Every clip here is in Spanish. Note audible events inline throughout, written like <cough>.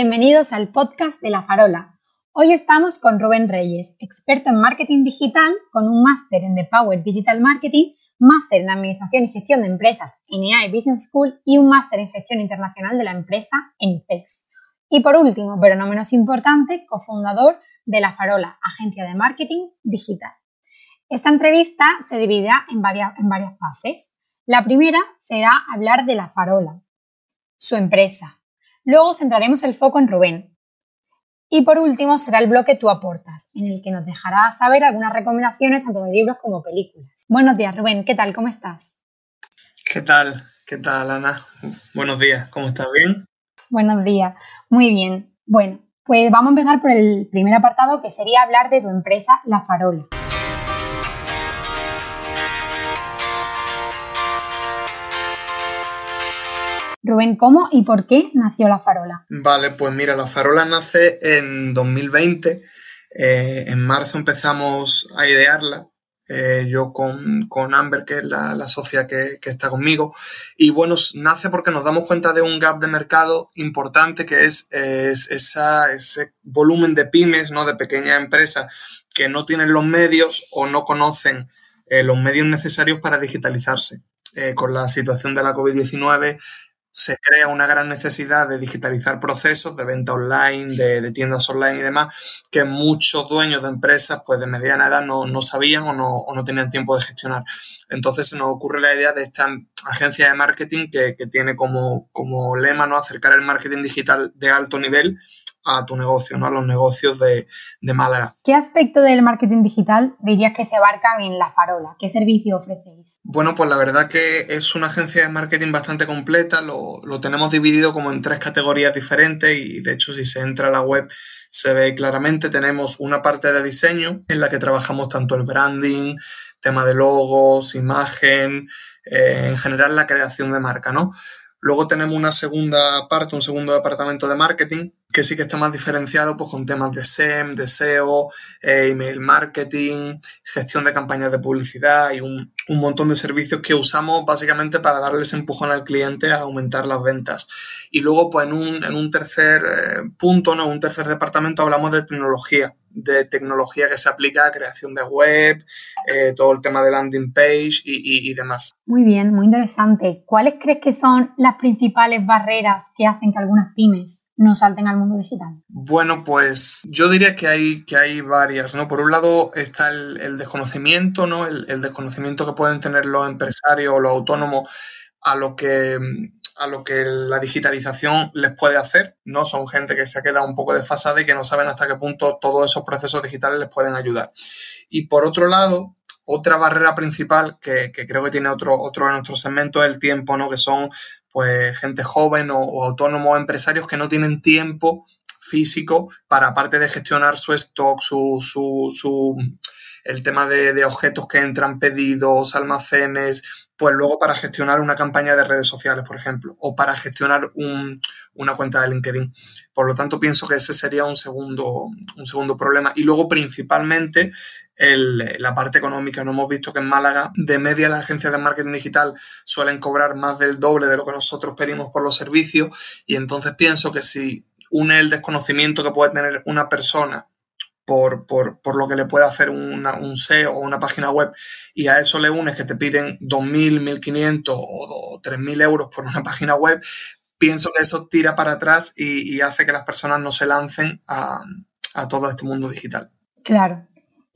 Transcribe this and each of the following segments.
Bienvenidos al podcast de La Farola. Hoy estamos con Rubén Reyes, experto en marketing digital con un máster en The Power Digital Marketing, máster en Administración y Gestión de Empresas en EAE Business School y un máster en Gestión Internacional de la Empresa en IPEX. Y por último, pero no menos importante, cofundador de La Farola, agencia de marketing digital. Esta entrevista se dividirá en varias, en varias fases. La primera será hablar de La Farola, su empresa. Luego centraremos el foco en Rubén. Y por último será el bloque Tú aportas, en el que nos dejará saber algunas recomendaciones tanto de libros como películas. Buenos días, Rubén. ¿Qué tal? ¿Cómo estás? ¿Qué tal? ¿Qué tal, Ana? Buenos días. ¿Cómo estás? ¿Bien? Buenos días. Muy bien. Bueno, pues vamos a empezar por el primer apartado que sería hablar de tu empresa La Farola. Rubén, ¿cómo y por qué nació La Farola? Vale, pues mira, La Farola nace en 2020. Eh, en marzo empezamos a idearla. Eh, yo con, Amber, que es la, socia que, está conmigo. Y bueno, nace porque nos damos cuenta de un gap de mercado importante que es, esa, ese volumen de pymes, ¿no? de pequeñas empresas que no tienen los medios o no conocen eh, los medios necesarios para digitalizarse. con la situación de la COVID-19 se crea una gran necesidad de digitalizar procesos de venta online, de, tiendas online y demás, que muchos dueños de empresas pues de mediana edad no, sabían o no, tenían tiempo de gestionar. Entonces se nos ocurre la idea de esta agencia de marketing que, tiene como, como lema ¿no? acercar el marketing digital de alto nivel a tu negocio, ¿no? a los negocios de, de, Málaga. ¿Qué aspecto del marketing digital dirías que se abarcan en La Farola? ¿Qué servicio ofrecéis? Bueno, pues la verdad que es una agencia de marketing bastante completa, lo, lo tenemos dividido como en tres categorías diferentes y de hecho si se entra a la web se ve claramente, tenemos una parte de diseño en la que trabajamos tanto el branding, tema de logos, imagen, eh, en general la creación de marca, ¿no? Luego tenemos una segunda parte, un segundo departamento de marketing, que sí que está más diferenciado pues, con temas de SEM, de SEO, eh, email marketing, gestión de campañas de publicidad y un, montón de servicios que usamos básicamente para darles empujón al cliente a aumentar las ventas. Y luego, pues en un, en un tercer eh, punto, ¿no? un tercer departamento, hablamos de tecnología de tecnología que se aplica a creación de web, eh, todo el tema de landing page y, demás. Muy bien, muy interesante. ¿Cuáles crees que son las principales barreras que hacen que algunas pymes no salten al mundo digital? Bueno, pues yo diría que hay, que hay varias, ¿no? Por un lado está el, desconocimiento, ¿no? El, desconocimiento que pueden tener los empresarios o los autónomos a lo que a lo que la digitalización les puede hacer, ¿no? Son gente que se ha quedado un poco desfasada y que no saben hasta qué punto todos esos procesos digitales les pueden ayudar. Y por otro lado, otra barrera principal que, creo que tiene otro, otro de nuestros segmentos es el tiempo, ¿no? Que son pues gente joven o, autónomos empresarios que no tienen tiempo físico para aparte de gestionar su stock, su, su, su el tema de, de, objetos que entran, pedidos, almacenes, pues luego para gestionar una campaña de redes sociales, por ejemplo, o para gestionar una cuenta de LinkedIn. Por lo tanto, pienso que ese sería un segundo, un segundo problema. Y luego, principalmente, la parte económica. No hemos visto que en Málaga, de media, las agencias de marketing digital suelen cobrar más del doble de lo que nosotros pedimos por los servicios. Y entonces pienso que si une el desconocimiento que puede tener una persona por, por, por, lo que le puede hacer un SEO o una página web y a eso le unes que te piden 2.000, 1.500 o 3.000 euros por una página web, pienso que eso tira para atrás y, hace que las personas no se lancen a, todo este mundo digital. Claro.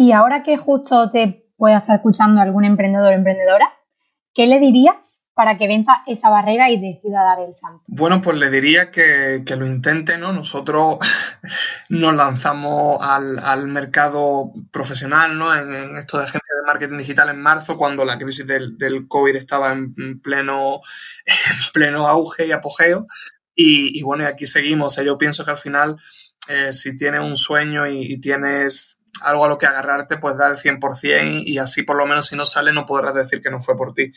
Y ahora que justo te puede estar escuchando algún emprendedor o emprendedora, ¿qué le dirías para que venza esa barrera y decida dar el salto? Bueno, pues le diría que, lo intente, ¿no? Nosotros <laughs> nos lanzamos al, mercado profesional, ¿no? En, esto de agencia de marketing digital en marzo, cuando la crisis del, COVID estaba en pleno, <laughs> en pleno auge y apogeo. Y, bueno, y aquí seguimos. yo pienso que al final, eh, si tienes un sueño y tienes algo a lo que agarrarte, pues da el 100% y así por lo menos si no sale no podrás decir que no fue por ti.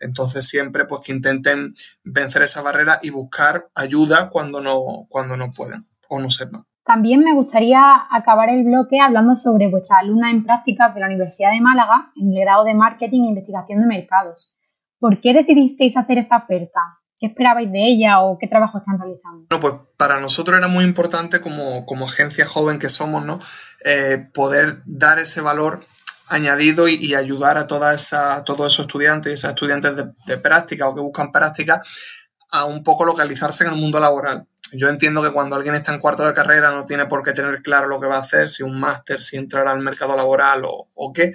Entonces siempre pues que intenten vencer esa barrera y buscar ayuda cuando no, cuando no pueden o no sepan. También me gustaría acabar el bloque hablando sobre vuestra alumna en prácticas de la Universidad de Málaga en el grado de Marketing e Investigación de Mercados. ¿Por qué decidisteis hacer esta oferta? ¿Qué esperabais de ella o qué trabajo están realizando? Bueno, pues para nosotros era muy importante como, agencia joven que somos, ¿no? Eh, poder dar ese valor añadido y, ayudar a toda esa, todos esos estudiantes, esas estudiantes de, de práctica o que buscan práctica a un poco localizarse en el mundo laboral. Yo entiendo que cuando alguien está en cuarto de carrera no tiene por qué tener claro lo que va a hacer, si un máster, si entrar al mercado laboral o, qué.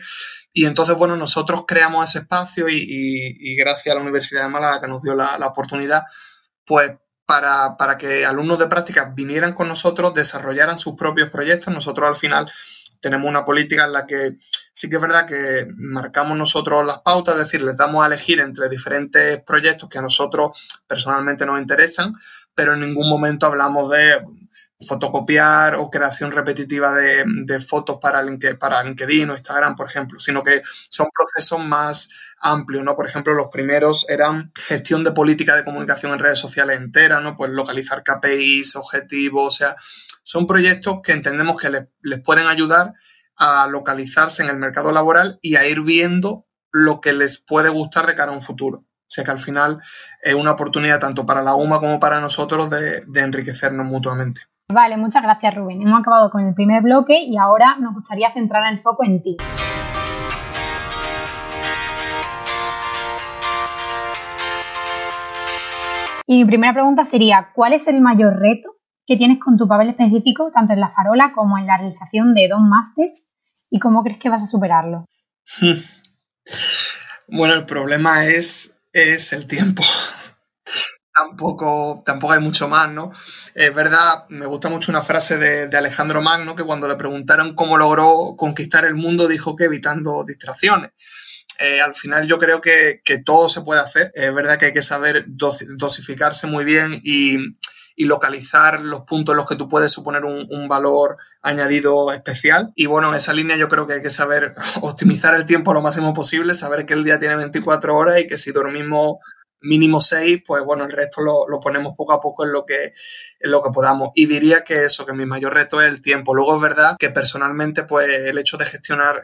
Y entonces, bueno, nosotros creamos ese espacio y, gracias a la Universidad de Málaga que nos dio la, oportunidad, pues para, para, que alumnos de práctica vinieran con nosotros, desarrollaran sus propios proyectos. Nosotros al final tenemos una política en la que sí que es verdad que marcamos nosotros las pautas, es decir, les damos a elegir entre diferentes proyectos que a nosotros personalmente nos interesan, pero en ningún momento hablamos de fotocopiar o creación repetitiva de, fotos para, LinkedIn, o Instagram, por ejemplo, sino que son procesos más amplios, ¿no? Por ejemplo, los primeros eran gestión de política de comunicación en redes sociales enteras, ¿no? Pues localizar KPIs, objetivos, o sea, son proyectos que entendemos que les, les pueden ayudar a localizarse en el mercado laboral y a ir viendo lo que les puede gustar de cara a un futuro. O sea que al final es una oportunidad tanto para la UMA como para nosotros de, enriquecernos mutuamente. Vale, muchas gracias Rubén. Hemos acabado con el primer bloque y ahora nos gustaría centrar el foco en ti. Y mi primera pregunta sería, ¿cuál es el mayor reto que tienes con tu papel específico, tanto en la farola como en la realización de dos Masters? ¿Y cómo crees que vas a superarlo? Bueno, el problema es es el tiempo. <laughs> tampoco, tampoco hay mucho más, ¿no? Es verdad, me gusta mucho una frase de, Alejandro Magno que cuando le preguntaron cómo logró conquistar el mundo dijo que evitando distracciones. Eh, al final yo creo que, todo se puede hacer. Es verdad que hay que saber dosificarse muy bien y, y localizar los puntos en los que tú puedes suponer un, valor añadido especial. Y bueno, en esa línea yo creo que hay que saber optimizar el tiempo lo máximo posible, saber que el día tiene 24 horas y que si dormimos mínimo 6, pues bueno, el resto lo, ponemos poco a poco en lo, que, en lo que podamos. Y diría que eso, que mi mayor reto es el tiempo. Luego es verdad que personalmente, pues el hecho de gestionar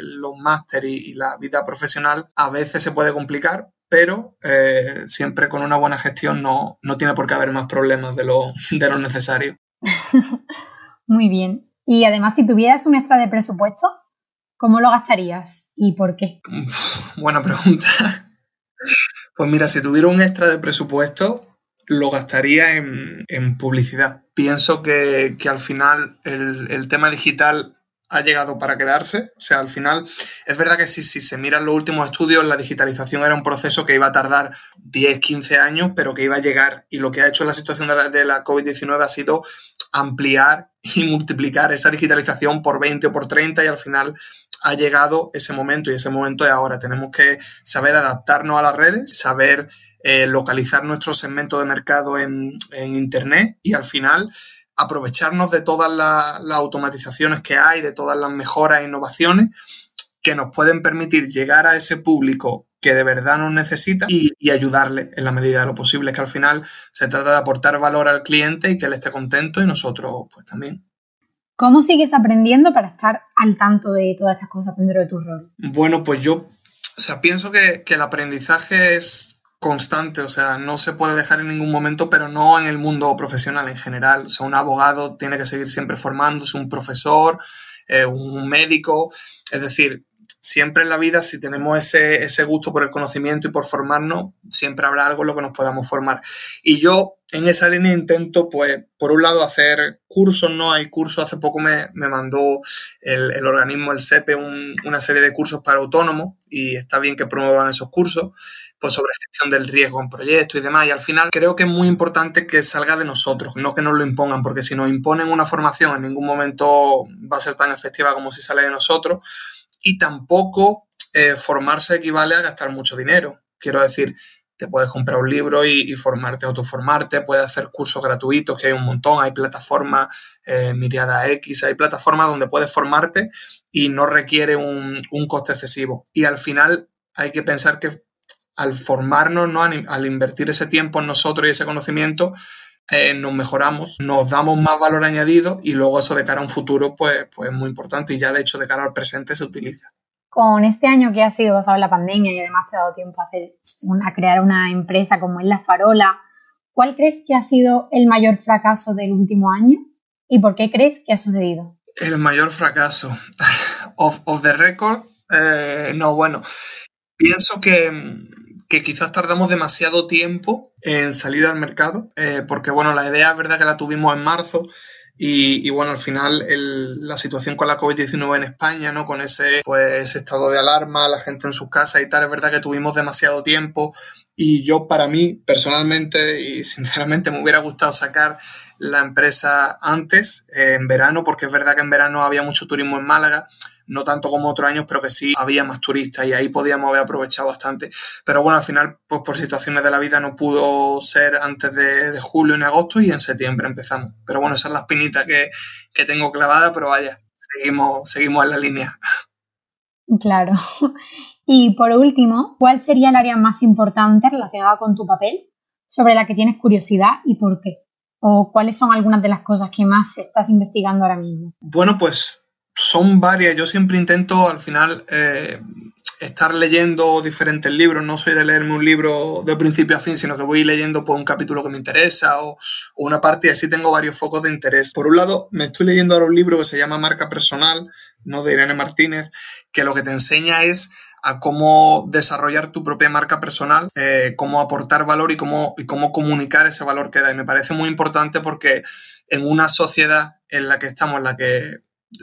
los máster y, la vida profesional a veces se puede complicar, pero eh, siempre con una buena gestión no, tiene por qué haber más problemas de lo, de lo necesario. <laughs> Muy bien. Y además, si tuvieras un extra de presupuesto, ¿cómo lo gastarías y por qué? buena pregunta. Pues mira, si tuviera un extra de presupuesto, lo gastaría en, publicidad. Pienso que, al final el, tema digital ha llegado para quedarse. O sea, al final, es verdad que si, si se miran los últimos estudios, la digitalización era un proceso que iba a tardar 10, 15 años, pero que iba a llegar. Y lo que ha hecho la situación de la, de la COVID-19 ha sido ampliar y multiplicar esa digitalización por 20 o por 30 y al final ha llegado ese momento y ese momento es ahora. Tenemos que saber adaptarnos a las redes, saber eh, localizar nuestro segmento de mercado en, en Internet y al final aprovecharnos de todas las, automatizaciones que hay, de todas las mejoras e innovaciones que nos pueden permitir llegar a ese público que de verdad nos necesita y, ayudarle en la medida de lo posible, que al final se trata de aportar valor al cliente y que él esté contento y nosotros pues también. ¿Cómo sigues aprendiendo para estar al tanto de todas estas cosas dentro de tus roles? Bueno, pues yo o sea, pienso que, el aprendizaje es constante, o sea, no se puede dejar en ningún momento, pero no en el mundo profesional en general. O sea, un abogado tiene que seguir siempre formándose, un profesor, eh, un médico, es decir, siempre en la vida, si tenemos ese, ese, gusto por el conocimiento y por formarnos, siempre habrá algo en lo que nos podamos formar. Y yo en esa línea intento, pues, por un lado, hacer cursos, ¿no? Hay cursos, hace poco me, me mandó el, el, organismo, el SEPE, una serie de cursos para autónomos y está bien que promuevan esos cursos pues sobre gestión del riesgo en proyectos y demás. Y al final creo que es muy importante que salga de nosotros, no que nos lo impongan, porque si nos imponen una formación en ningún momento va a ser tan efectiva como si sale de nosotros. Y tampoco eh, formarse equivale a gastar mucho dinero. Quiero decir, te puedes comprar un libro y, formarte, autoformarte, puedes hacer cursos gratuitos, que hay un montón, hay plataformas, eh, Miriada X, hay plataformas donde puedes formarte y no requiere un, un coste excesivo. Y al final hay que pensar que al formarnos, ¿no? al, invertir ese tiempo en nosotros y ese conocimiento, eh, nos mejoramos, nos damos más valor añadido y luego eso de cara a un futuro pues, pues es muy importante y ya de hecho de cara al presente se utiliza. Con este año que ha sido basado en la pandemia y además te ha dado tiempo a, hacer a crear una empresa como es La Farola, ¿cuál crees que ha sido el mayor fracaso del último año y por qué crees que ha sucedido? El mayor fracaso. <laughs> Of, the record, eh, no, bueno, pienso que, quizás tardamos demasiado tiempo en salir al mercado, eh, porque bueno, la idea es verdad que la tuvimos en marzo, y, bueno, al final la situación con la COVID-19 en España, ¿no? Con ese, pues, estado de alarma, la gente en sus casas y tal, es verdad que tuvimos demasiado tiempo y yo para mí personalmente y sinceramente me hubiera gustado sacar la empresa antes, eh, en verano, porque es verdad que en verano había mucho turismo en Málaga no tanto como otros años, pero que sí había más turistas y ahí podíamos haber aprovechado bastante. Pero bueno, al final, pues por situaciones de la vida no pudo ser antes de, julio en agosto y en septiembre empezamos. Pero bueno, esa es la espinita que, tengo clavada, pero vaya, seguimos, seguimos en la línea. Claro. <laughs> Y por último, ¿cuál sería el área más importante relacionada con tu papel sobre la que tienes curiosidad y por qué? ¿O cuáles son algunas de las cosas que más estás investigando ahora mismo? Bueno, pues son varias. Yo siempre intento al final eh, estar leyendo diferentes libros. No soy de leerme un libro de principio a fin, sino que voy leyendo por un capítulo que me interesa o, una parte y así tengo varios focos de interés. Por un lado, me estoy leyendo ahora un libro que se llama Marca Personal, no de Irene Martínez, que lo que te enseña es a cómo desarrollar tu propia marca personal, eh, cómo aportar valor y cómo, y cómo comunicar ese valor que da. Y me parece muy importante porque en una sociedad en la que estamos, en la que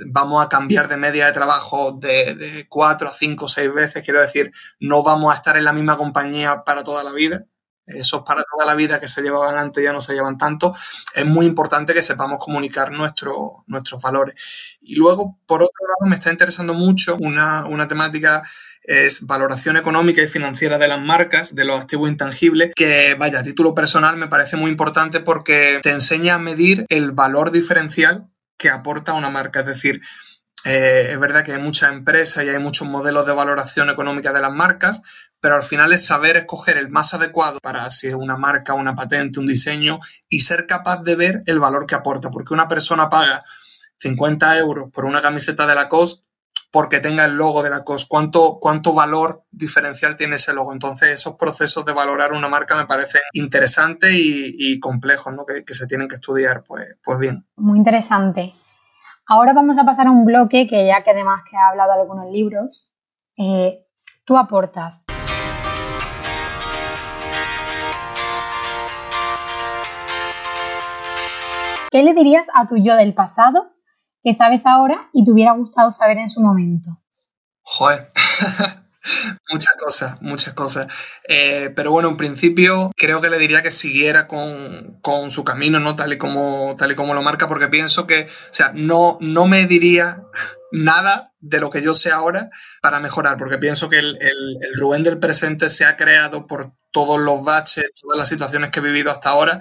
vamos a cambiar de media de trabajo de, cuatro a cinco o seis veces. Quiero decir, no vamos a estar en la misma compañía para toda la vida. Esos para toda la vida que se llevaban antes ya no se llevan tanto. Es muy importante que sepamos comunicar nuestros valores. Y luego, por otro lado, me está interesando mucho una, una temática es valoración económica y financiera de las marcas, de los activos intangibles, que vaya, a título personal me parece muy importante porque te enseña a medir el valor diferencial que aporta una marca. Es decir, eh, es verdad que hay muchas empresas y hay muchos modelos de valoración económica de las marcas, pero al final es saber escoger el más adecuado para si es una marca, una patente, un diseño y ser capaz de ver el valor que aporta. Porque una persona paga 50 euros por una camiseta de Lacoste porque tenga el logo de Lacoste. ¿Cuánto, cuánto valor diferencial tiene ese logo? Entonces, esos procesos de valorar una marca me parecen interesantes y, complejos, ¿no? Que, se tienen que estudiar, pues, pues bien. Muy interesante. Ahora vamos a pasar a un bloque que ya que además que ha hablado de algunos libros, eh, tú aportas. ¿Qué le dirías a tu yo del pasado que sabes ahora y te hubiera gustado saber en su momento? Joder. <laughs> muchas cosas, muchas cosas. Eh, pero bueno, en principio creo que le diría que siguiera con, su camino, ¿no? Tal y como, tal y como lo marca, porque pienso que, o sea, no, no me diría <laughs> nada de lo que yo sé ahora para mejorar, porque pienso que el, el Rubén del presente se ha creado por todos los baches, todas las situaciones que he vivido hasta ahora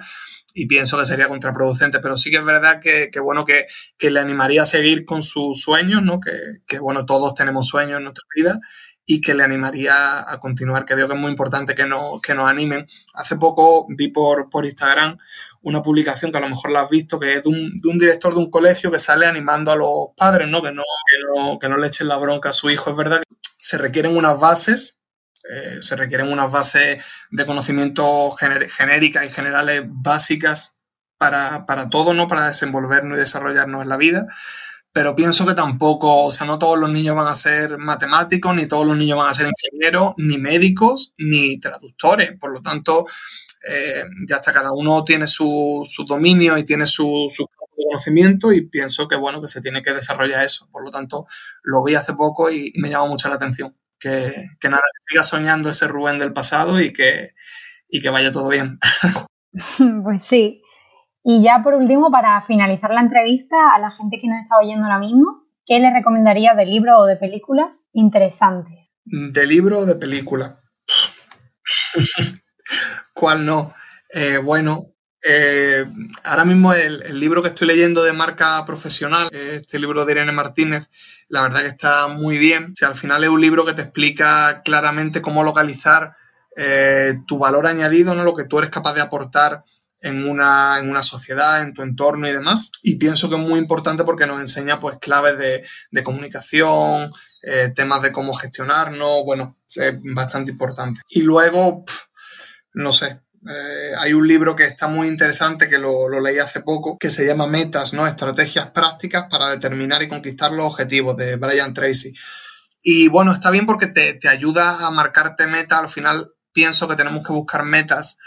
y pienso que sería contraproducente, pero sí que es verdad que, bueno, que, le animaría a seguir con sus sueños, ¿no? Que, bueno, todos tenemos sueños en nuestra vida y que le animaría a continuar, que veo que es muy importante que, no, que nos animen. Hace poco vi por, por Instagram una publicación que a lo mejor la has visto, que es de un, de un director de un colegio que sale animando a los padres, ¿no? Que, no, que, no, que no le echen la bronca a su hijo. Es verdad que se requieren unas bases eh, se requieren unas bases de conocimiento genéricas y generales básicas para, para todo, ¿no? Para desenvolvernos y desarrollarnos en la vida. Pero pienso que tampoco, o sea, no todos los niños van a ser matemáticos, ni todos los niños van a ser ingenieros, ni médicos, ni traductores. Por lo tanto, eh, ya hasta cada uno tiene su, dominio y tiene su, su conocimiento y pienso que bueno que se tiene que desarrollar eso. Por lo tanto, lo vi hace poco y, me llama mucho la atención que, nada, que siga soñando ese Rubén del pasado y que, y que vaya todo bien. <laughs> <laughs> Pues sí. Y ya por último, para finalizar la entrevista, a la gente que nos está oyendo ahora mismo, ¿qué le recomendaría de libro o de películas interesantes? De libro o de película. <laughs> ¿Cuál no? Eh, bueno, eh, ahora mismo el, libro que estoy leyendo de marca profesional, este libro de Irene Martínez, la verdad que está muy bien. al final es un libro que te explica claramente cómo localizar eh, tu valor añadido, ¿no? lo que tú eres capaz de aportar en una, en una sociedad, en tu entorno y demás. Y pienso que es muy importante porque nos enseña pues claves de, comunicación, eh, temas de cómo gestionarnos, bueno, es bastante importante. Y luego, no sé, Eh, hay un libro que está muy interesante que lo, leí hace poco que se llama Metas, ¿no? Estrategias prácticas para determinar y conquistar los objetivos de Brian Tracy. Y bueno, está bien porque te, te ayuda a marcarte metas. Al final pienso que tenemos que buscar metas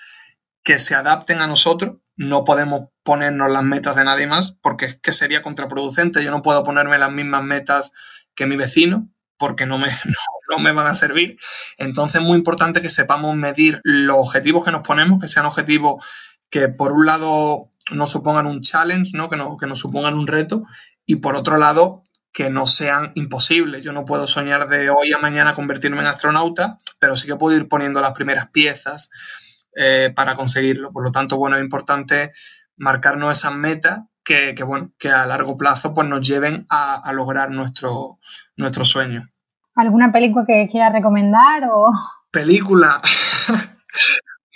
que se adapten a nosotros. No podemos ponernos las metas de nadie más porque es que sería contraproducente. Yo no puedo ponerme las mismas metas que mi vecino porque no me, <laughs> no, me van a servir. Entonces es muy importante que sepamos medir los objetivos que nos ponemos, que sean objetivos que por un lado nos supongan un challenge, ¿no? Que, no, que nos supongan un reto y por otro lado que no sean imposibles. Yo no puedo soñar de hoy a mañana convertirme en astronauta, pero sí que puedo ir poniendo las primeras piezas eh, para conseguirlo. Por lo tanto, bueno, es importante marcarnos esas metas que, bueno, que a largo plazo pues, nos lleven a, lograr nuestro, nuestro sueño. ¿Alguna película que quieras recomendar o...? Película.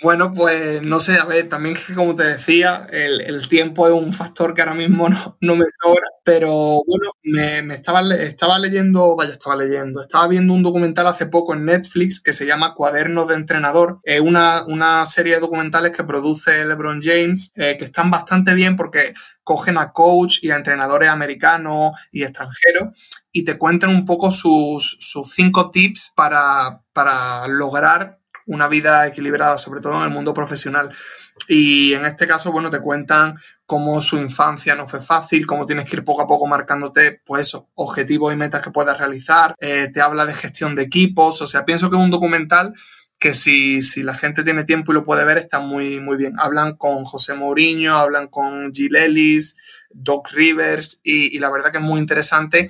Bueno, pues no sé, a ver, también que como te decía, el, tiempo es un factor que ahora mismo no, me sobra, pero bueno, me, estaba, estaba leyendo, vaya, estaba leyendo, estaba viendo un documental hace poco en Netflix que se llama Cuadernos de Entrenador, es una, serie de documentales que produce LeBron James, eh, que están bastante bien porque cogen a coach y a entrenadores americanos y extranjeros y te cuentan un poco sus, sus cinco tips para, para lograr una vida equilibrada, sobre todo en el mundo profesional. Y en este caso, bueno, te cuentan cómo su infancia no fue fácil, cómo tienes que ir poco a poco marcándote, pues objetivos y metas que puedas realizar. Eh, te habla de gestión de equipos, o sea, pienso que es un documental que si, si, la gente tiene tiempo y lo puede ver, está muy, muy bien. Hablan con José Mourinho, hablan con Gil Ellis, Doc Rivers, y la verdad que es muy interesante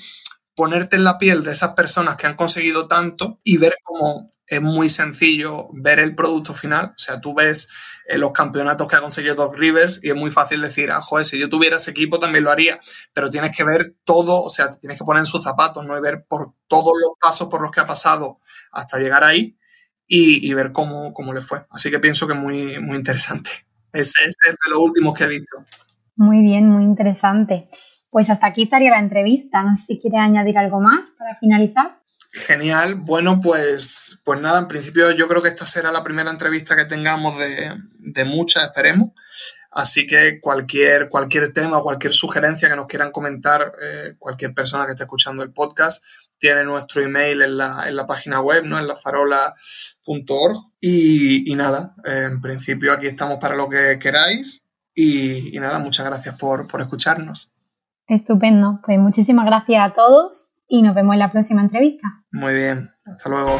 ponerte en la piel de esas personas que han conseguido tanto y ver cómo es muy sencillo ver el producto final. O sea, tú ves eh, los campeonatos que ha conseguido Doc Rivers y es muy fácil decir, ah, joder, si yo tuviera ese equipo también lo haría. Pero tienes que ver todo, o sea, tienes que poner en sus zapatos, ¿no? Y ver por todos los pasos por los que ha pasado hasta llegar ahí y, ver cómo, cómo, le fue. Así que pienso que es muy, muy interesante. Es, es de los últimos que he visto. Muy bien, muy interesante. Pues hasta aquí estaría la entrevista. No sé si quiere añadir algo más para finalizar. Genial. Bueno, pues, pues nada, en principio yo creo que esta será la primera entrevista que tengamos de, muchas, esperemos. Así que cualquier, cualquier tema, cualquier sugerencia que nos quieran comentar, eh, cualquier persona que esté escuchando el podcast, tiene nuestro email en la, en la página web, ¿no? En lafarola.org. Y, y nada, en principio aquí estamos para lo que queráis. Y, y nada, muchas gracias por, por escucharnos. Estupendo. Pues muchísimas gracias a todos y nos vemos en la próxima entrevista. Muy bien. Hasta luego.